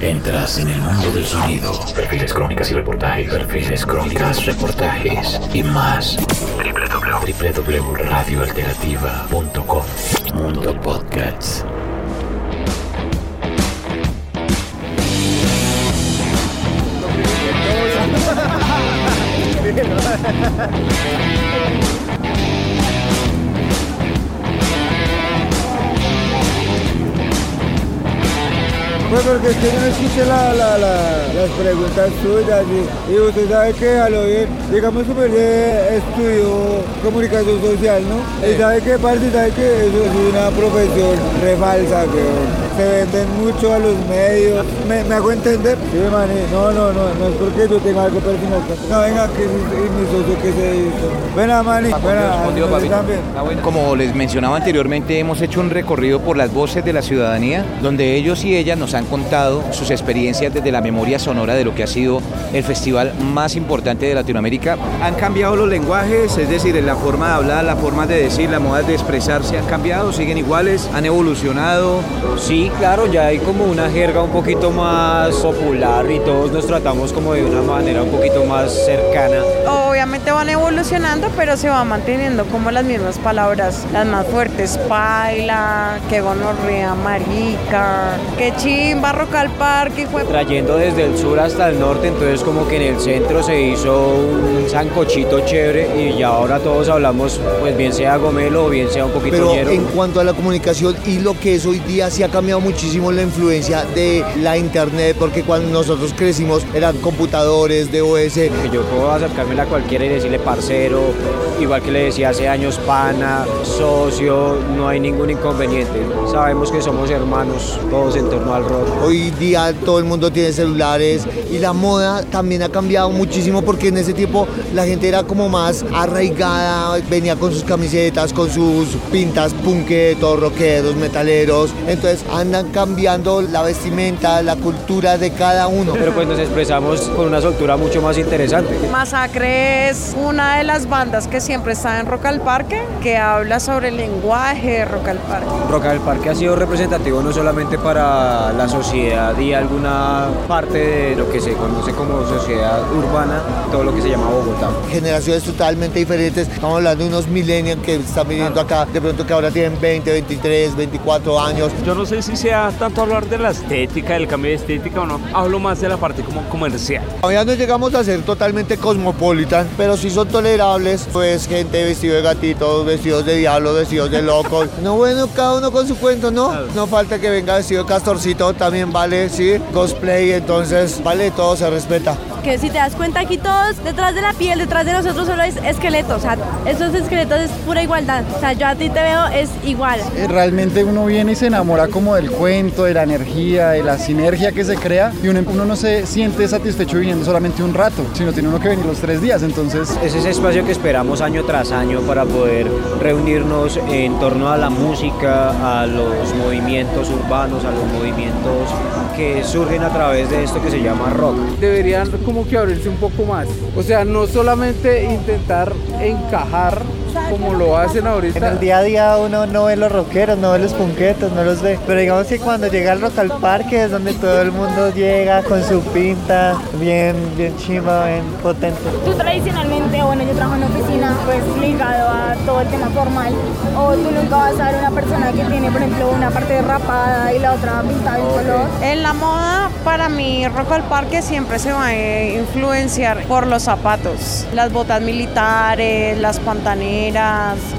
Entras en el mundo del sonido. Perfiles, crónicas y reportajes. Perfiles, crónicas, reportajes y más. www.radioalternativa.com Mundo Podcasts. Pues porque es que no escuché la, la, la, las preguntas suyas y, y usted sabe que a lo bien, digamos que pues eh, estudió comunicación social, ¿no? Y sabe que parte, sabe que eso es una profesión re falsa, que se venden mucho a los medios. ¿Me, me hago entender? Sí, maní, no, no, no, no es porque yo tenga algo personal. No, venga, que mi, mi socio que se hizo. Ven a también. Como les mencionaba anteriormente, hemos hecho un recorrido por las voces de la ciudadanía, donde ellos y ellas nos han contado sus experiencias desde la memoria sonora de lo que ha sido el festival más importante de Latinoamérica. Han cambiado los lenguajes, es decir, la forma de hablar, la forma de decir, la moda de expresarse han cambiado, siguen iguales, han evolucionado. Sí, claro, ya hay como una jerga un poquito más popular y todos nos tratamos como de una manera un poquito más cercana. Obviamente van evolucionando, pero se van manteniendo como las mismas palabras, las más fuertes, paila, que gonorrea, marica, que chimba, roca al parque, fue... Trayendo desde el sur hasta el norte, entonces como que en el centro se hizo un sancochito chévere y ya ahora todos hablamos, pues bien sea gomelo o bien sea un poquito Pero en cuanto a la comunicación y lo que es hoy día, sí ha cambiado muchísimo la influencia de la internet, porque cuando nosotros crecimos eran computadores, DOS. Que yo puedo acercarme a cualquiera y decirle parcero, igual que le decía hace años pana, socio, no hay ningún inconveniente. Sabemos que somos hermanos todos en torno al rock. Hoy día todo el mundo tiene celulares y la moda también ha cambiado muchísimo porque en ese tiempo la gente era como más arraigada, venía con sus camisetas, con sus pintas punquetos, rockeros, metaleros. Entonces andan cambiando la vestimenta, la cultura de cada uno. Pero pues nos expresamos con una soltura mucho más interesante. Masacre es una de las bandas que siempre está en Rock al Parque, que habla sobre el lenguaje de Rock al Parque. Rock al Parque ha sido representativo no solamente para la sociedad y alguna parte de lo que se conoce como sociedad urbana, todo lo que se llama Bogotá. Generaciones totalmente diferentes. Estamos hablando de unos millennials que están viniendo acá, de pronto que ahora tienen 20, 23, 24 años. Yo no sé si sea tanto hablar de la estética, del cambio de estética o no. Hablo más de la parte como comercial. Todavía no llegamos a ser totalmente cosmopolitan, pero sí son tolerables. Pues gente vestido de gatitos, vestidos de diablo, vestidos de locos. No, bueno, cada uno con su cuento, ¿no? No falta que venga vestido de castorcito, también vale, sí. Cosplay, entonces, vale, todo se respeta. Que si te das cuenta aquí todos, detrás de la piel, detrás de nosotros solo es esqueleto. O sea, esos esqueletos es pura igualdad. O sea, yo a ti te veo, es igual. Eh, Realmente uno viene y se enamora como del cuento, de la energía, de la sinergia que se crea y uno, uno no se siente satisfecho viniendo solamente un rato, sino tiene uno que venir los tres días, entonces... Es ese espacio que esperamos año tras año para poder reunirnos en torno a la música, a los movimientos urbanos, a los movimientos que surgen a través de esto que se llama rock. Deberían como que abrirse un poco más. O sea, no solamente intentar encajar como lo hacen ahorita. En el día a día uno no ve los rockeros, no ve los punquetos, no los ve. Pero digamos que cuando llega el rock al parque es donde todo el mundo llega con su pinta bien, bien chimba, bien potente. Tú tradicionalmente, bueno, yo trabajo en oficina, pues ligado a todo el tema formal. O tú nunca vas a ver una persona que tiene, por ejemplo, una parte rapada y la otra pintada de color. En la moda, para mí, Rock al Parque siempre se va a influenciar por los zapatos. Las botas militares, las pantaneras,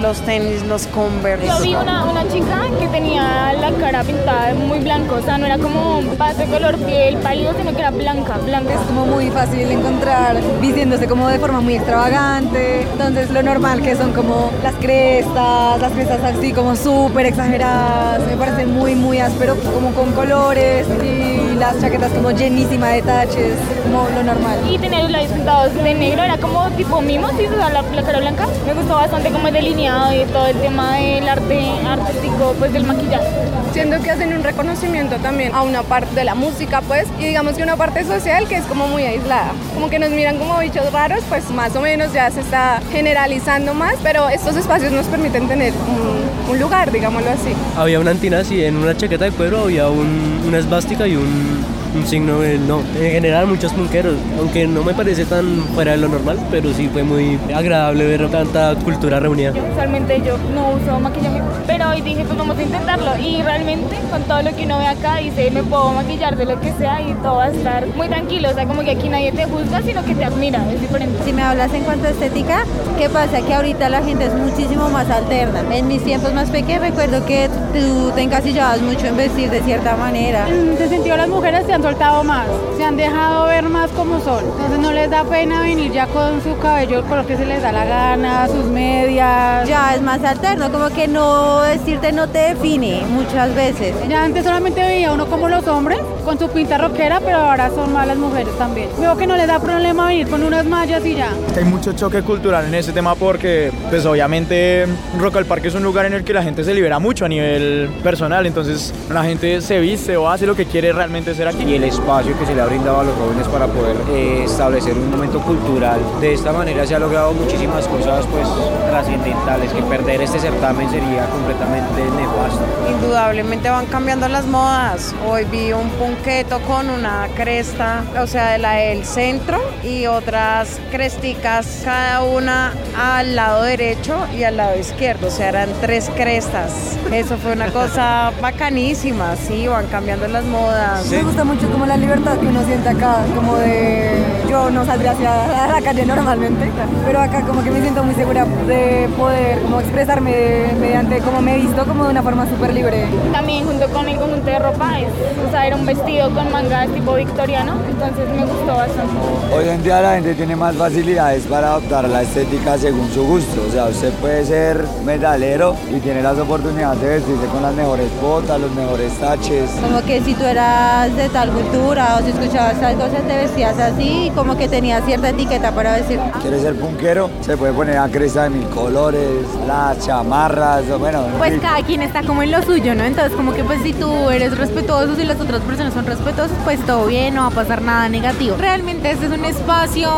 los tenis, los Converse. Yo vi una, una chica que tenía la cara pintada muy blanco, o sea, no era como base color piel pálido, sino que era blanca, blanca. Es como muy fácil encontrar vistiéndose como de forma muy extravagante. Entonces lo normal que son como las crestas, las crestas así como súper exageradas. Me parece muy, muy áspero, como con colores y las chaquetas como llenísimas de taches, como lo normal. Y tener los labios pintados de negro, era como tipo mimo, ¿sí? O sea, la, la cara blanca. Me gustó bastante como el delineado y todo el tema del arte artístico, pues del maquillaje. Siento que hacen un reconocimiento también a una parte de la música, pues, y digamos que una parte social que es como muy aislada. Como que nos miran como bichos raros, pues más o menos ya se está generalizando más, pero estos espacios nos permiten tener un, un lugar, digámoslo así. Había una antina así, en una chaqueta de cuero había un, una esvástica y un, Mm-hmm. Un signo de no. En general muchos punqueros, aunque no me parece tan fuera de lo normal, pero sí fue muy agradable ver tanta cultura reunida. Usualmente yo no uso maquillaje, pero hoy dije pues vamos a intentarlo y realmente con todo lo que uno ve acá dice me puedo maquillar de lo que sea y todo va a estar muy tranquilo, o sea como que aquí nadie te juzga sino que te admira, es diferente. Si me hablas en cuanto a estética, ¿qué pasa? Que ahorita la gente es muchísimo más alterna. En mis tiempos más pequeños recuerdo que tú te encasillabas mucho en vestir de cierta manera. En ese sentido las mujeres se han soltado más, se han dejado ver más como son. Entonces no les da pena venir ya con su cabello por lo que se les da la gana, sus medias. Ya es más alterno, como que no vestirte no te define muchas veces. Ya antes solamente veía uno como los hombres con su pinta rockera, pero ahora son más las mujeres también. Veo que no les da problema venir con unas mallas y ya. Hay mucho choque cultural en ese tema porque pues obviamente Rock al Parque es un lugar en el que la gente se libera mucho a nivel personal, entonces la gente se viste o hace lo que quiere realmente ser aquí. Y el espacio que se le ha brindado a los jóvenes para poder eh, establecer un momento cultural. De esta manera se ha logrado muchísimas cosas pues trascendentales, que perder este certamen sería completamente nefasto. Indudablemente van cambiando las modas. Hoy vi un punqueto con una cresta, o sea, de la del centro y otras cresticas, cada una al lado derecho y al lado izquierdo, o sea, eran tres crestas. Eso fue una cosa bacanísima, sí, van cambiando las modas. Me gusta mucho como la libertad que uno siente acá, como de yo no saldría hacia la calle normalmente, pero acá como que me siento muy segura de poder como expresarme mediante cómo me he visto como de una forma súper libre. También junto con el conjunto de ropa es, o sea, era un vestido con mangas tipo victoriano, entonces me gustó bastante. Hoy en día la gente tiene más facilidades para adoptar la estética según su gusto. O sea, usted puede ser metalero y tiene las oportunidades de vestirse con las mejores botas, los mejores taches. Como que si tú eras de tal cultura o si escuchabas tal cosa te vestías así, como que tenías cierta etiqueta para decir. ¿Quieres ser punquero? Se puede poner a cresta de mil colores, las chamarras, bueno. en Pues cada quien está como en lo suyo, ¿no? Entonces como que pues si tú eres respetuoso y las otras personas son respetuosas, pues todo bien, no va a pasar nada negativo. Realmente este es un espacio,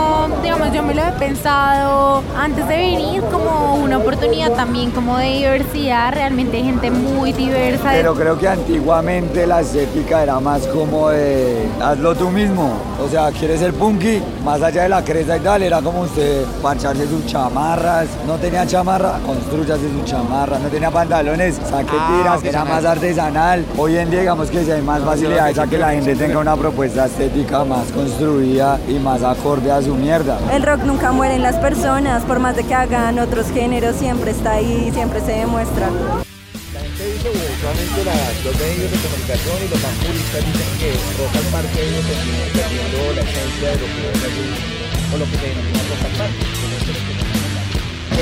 digamos, yo me lo he pensado antes de venir como una oportunidad también como de diversidad, realmente hay gente muy diversa. Pero creo que antiguamente la estética era más como de hazlo tú mismo. O sea, quieres ser punky, más allá de la cresta y tal, era como usted pancharse sus chamarras. No tenía chamarra, construyase sus chamarras. No tenía pantalones, saque Ah, tiras, era más artesanal. Hoy en día, digamos que si hay más facilidades a que la gente tenga una propuesta estética más construida y más acorde a su mierda. El rock nunca muere en las personas, por más de que hagan otros géneros, siempre está ahí, siempre se demuestra. La- los medios de comunicación y los más puristas dicen que Rock al Parque ido perdiendo, perdiendo la esencia de lo que es allí, o lo que se denomina Rock al Parque.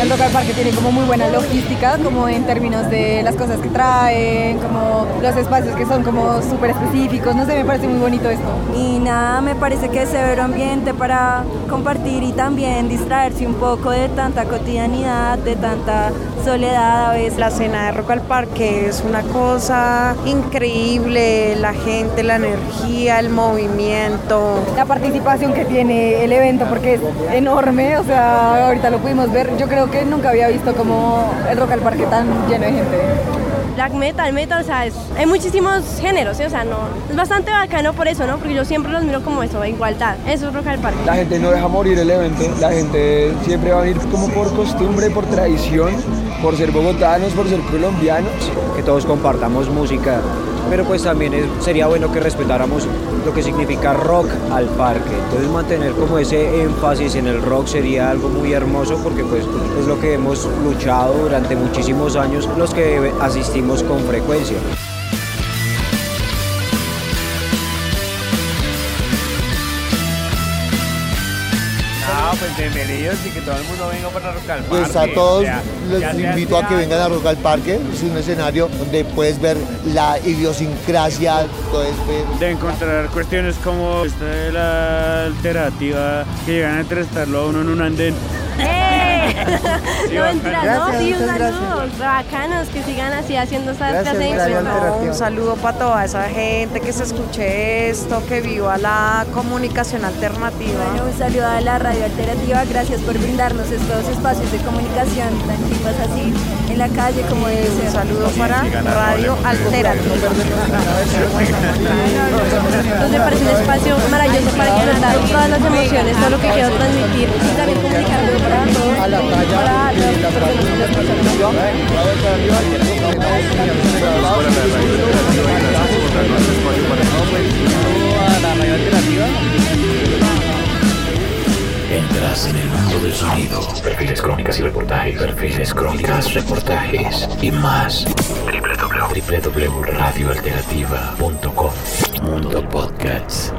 El Rock al Parque tiene como muy buena logística, como en términos de las cosas que traen, como los espacios que son como súper específicos, no sé, me parece muy bonito esto. Y nada, me parece que es severo ambiente para compartir y también distraerse un poco de tanta cotidianidad, de tanta soledad a veces. La cena de Rock al Parque es una cosa increíble, la gente, la energía, el movimiento. La participación que tiene el evento, porque es enorme, o sea, ahorita lo pudimos ver, yo creo que nunca había visto como el Rock al Parque tan lleno de gente. Black metal, metal, o sea, es- hay muchísimos géneros, ¿sí? o sea, no, es bastante bacano por eso, ¿no? Porque yo siempre los miro como eso, igualdad, eso es Rock al Parque. La gente no deja morir el evento, la gente siempre va a venir como por costumbre, por tradición, por ser bogotanos, por ser colombianos. Que todos compartamos música, pero pues también sería bueno que respetáramos lo que significa rock al parque. Entonces mantener como ese énfasis en el rock sería algo muy hermoso porque pues es lo que hemos luchado durante muchísimos años los que asistimos con frecuencia. No, pues bienvenidos y que todo el mundo venga para Rock al Parque. Pues a todos les ya sea invito a que vengan a Rock al Parque. Es un escenario donde puedes ver la idiosincrasia, puedes ver de encontrar cuestiones como esta de la alternativa que llegan a entrevistarlo a uno en un andén. ¡Ey! No mentira, no, Gracias, sí, un saludo. Bacanos, que sigan así haciendo esa Gracias, de. Alternativa. Un saludo para toda esa gente que se escuche esto, que viva la comunicación alternativa. Bueno, un saludo a la radio alternativa, gracias por brindarnos estos espacios de comunicación tan chivas así en la calle como debe ser. Un saludo para Radio Alternativa. Entonces me parece un espacio maravilloso para explotar todas las emociones, todo lo que quiero transmitir y también comunicarlo para todos, Entras en el mundo del sonido. Perfiles, crónicas y reportajes. Perfiles, crónicas, reportajes y más. www.radioalternativa.com Mundo Podcast.